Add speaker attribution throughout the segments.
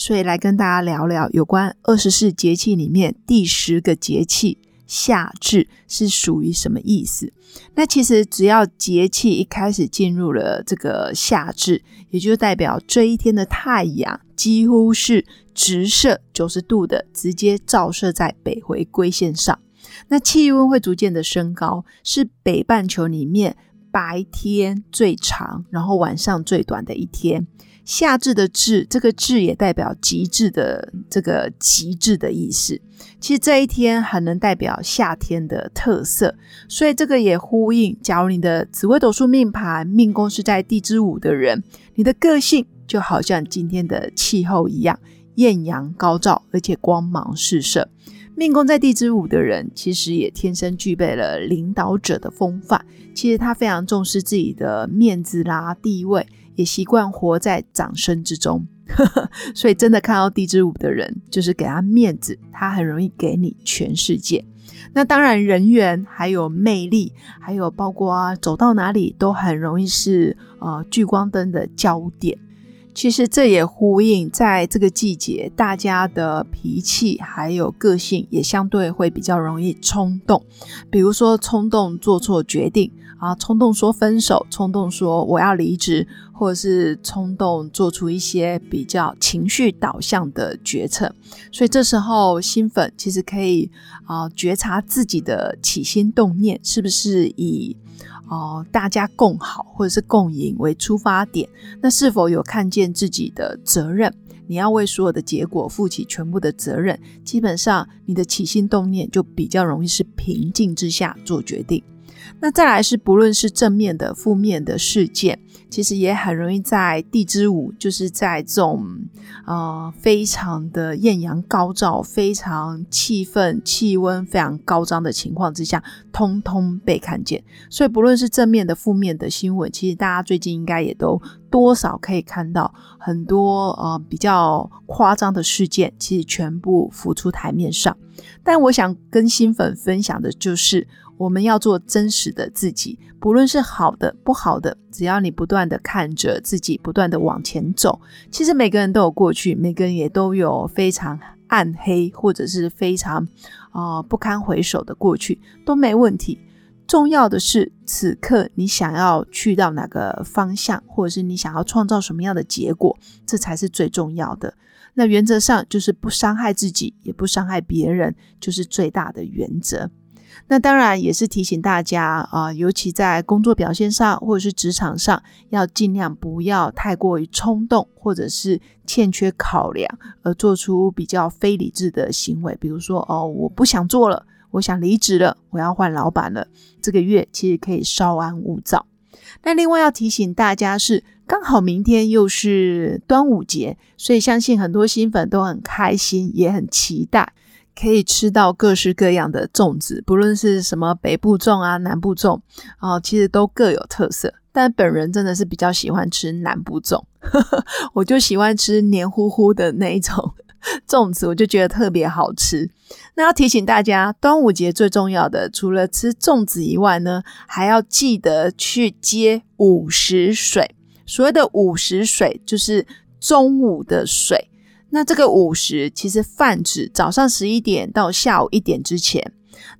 Speaker 1: 所以来跟大家聊聊有关二十四节气里面第十个节气夏至是属于什么意思。那其实只要节气一开始进入了这个夏至，也就代表这一天的太阳几乎是直射九十度的，直接照射在北回归线上。那气温会逐渐的升高，是北半球里面。白天最长，然后晚上最短的一天。夏至的至，这个至也代表极致的这个极致的意思。其实这一天很能代表夏天的特色，所以这个也呼应。假如你的紫微斗数命盘命宫是在地支午的人，你的个性就好像今天的气候一样，艳阳高照，而且光芒四射。命宫在地支午的人，其实也天生具备了领导者的风范。其实他非常重视自己的面子啦、地位，也习惯活在掌声之中。所以，真的看到地支午的人，就是给他面子，他很容易给你全世界。那当然，人缘还有魅力，还有包括走到哪里都很容易是呃聚光灯的焦点。其实这也呼应，在这个季节，大家的脾气还有个性也相对会比较容易冲动，比如说冲动做错决定啊，冲动说分手，冲动说我要离职，或者是冲动做出一些比较情绪导向的决策。所以这时候新粉其实可以啊觉察自己的起心动念是不是以。哦，大家共好或者是共赢为出发点，那是否有看见自己的责任？你要为所有的结果负起全部的责任，基本上你的起心动念就比较容易是平静之下做决定。那再来是不论是正面的、负面的事件。其实也很容易在地支午，就是在这种呃非常的艳阳高照、非常气氛气温非常高涨的情况之下，通通被看见。所以不论是正面的、负面的新闻，其实大家最近应该也都多少可以看到很多呃比较夸张的事件，其实全部浮出台面上。但我想跟新粉分享的就是。我们要做真实的自己，不论是好的不好的，只要你不断的看着自己，不断的往前走。其实每个人都有过去，每个人也都有非常暗黑或者是非常啊不堪回首的过去，都没问题。重要的是此刻你想要去到哪个方向，或者是你想要创造什么样的结果，这才是最重要的。那原则上就是不伤害自己，也不伤害别人，就是最大的原则。那当然也是提醒大家啊，尤其在工作表现上或者是职场上，要尽量不要太过于冲动，或者是欠缺考量而做出比较非理智的行为。比如说，哦，我不想做了，我想离职了，我要换老板了。这个月其实可以稍安勿躁。那另外要提醒大家是，刚好明天又是端午节，所以相信很多新粉都很开心，也很期待。可以吃到各式各样的粽子，不论是什么北部粽啊、南部粽啊，其实都各有特色。但本人真的是比较喜欢吃南部粽，我就喜欢吃黏糊糊的那一种粽子，我就觉得特别好吃。那要提醒大家，端午节最重要的，除了吃粽子以外呢，还要记得去接午时水。所谓的午时水，就是中午的水。那这个午时其实泛指早上十一点到下午一点之前。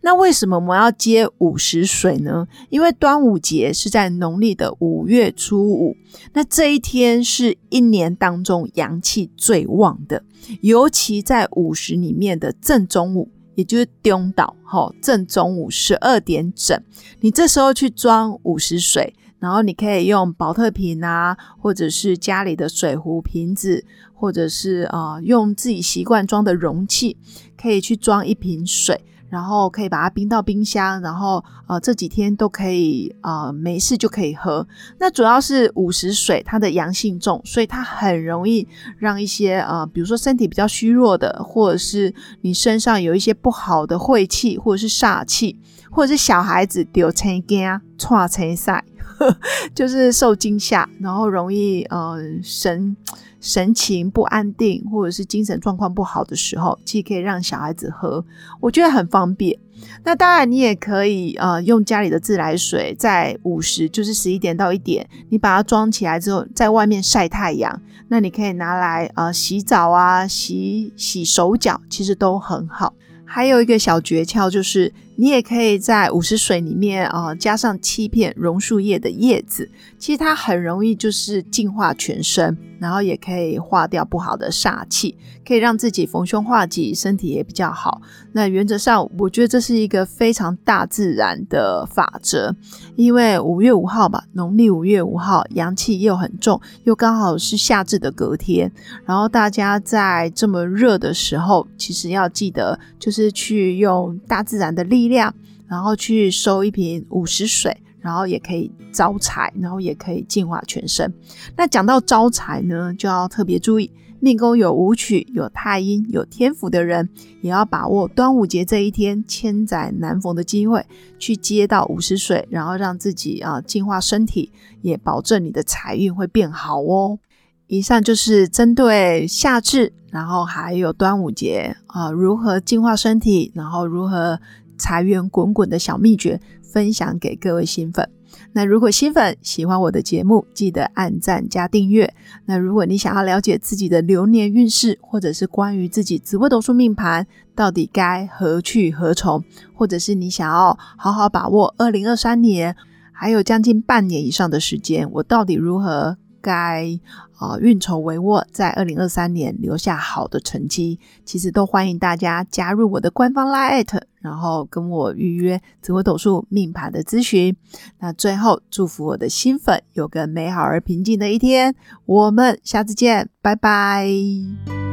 Speaker 1: 那为什么我们要接午时水呢？因为端午节是在农历的五月初五，那这一天是一年当中阳气最旺的，尤其在午时里面的正中午，也就是东岛哈，正中午十二点整，你这时候去装午时水。然后你可以用保特瓶啊，或者是家里的水壶瓶子，或者是啊用自己习惯装的容器，可以去装一瓶水，然后可以把它冰到冰箱，然后呃这几天都可以呃没事就可以喝。那主要是午时水，它的阳性重，所以它很容易让一些呃比如说身体比较虚弱的，或者是你身上有一些不好的晦气，或者是煞气，或者是小孩子丢青筋、串青赛，就是受惊吓，然后容易呃神。神情不安定，或者是精神状况不好的时候，其实可以让小孩子喝，我觉得很方便。那当然，你也可以呃用家里的自来水，在午时就是十一点到一点，你把它装起来之后，在外面晒太阳，那你可以拿来呃洗澡啊、洗洗手脚，其实都很好。还有一个小诀窍就是。你也可以在五十水里面啊，加上七片榕树叶的叶子，其实它很容易就是净化全身，然后也可以化掉不好的煞气，可以让自己逢凶化吉，身体也比较好。那原则上，我觉得这是一个非常大自然的法则，因为五月五号吧，农历五月五号，阳气又很重，又刚好是夏至的隔天，然后大家在这么热的时候，其实要记得就是去用大自然的力。量，然后去收一瓶午时水，然后也可以招财，然后也可以净化全身。那讲到招财呢，就要特别注意，命宫有武曲、有太阴、有天府的人，也要把握端午节这一天千载难逢的机会，去接到午时水，然后让自己啊净化身体，也保证你的财运会变好哦。以上就是针对夏至，然后还有端午节啊，如何净化身体，然后如何。财源滚滚的小秘诀分享给各位新粉。那如果新粉喜欢我的节目，记得按赞加订阅。那如果你想要了解自己的流年运势，或者是关于自己紫微斗数命盘到底该何去何从，或者是你想要好好把握二零二三年还有将近半年以上的时间，我到底如何？该啊运筹帷幄，在二零二三年留下好的成绩，其实都欢迎大家加入我的官方拉艾特，然后跟我预约紫微斗数命盘的咨询。那最后祝福我的新粉有个美好而平静的一天，我们下次见，拜拜。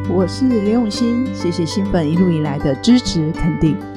Speaker 2: 我是刘永新，谢谢新粉一路以来的支持肯定。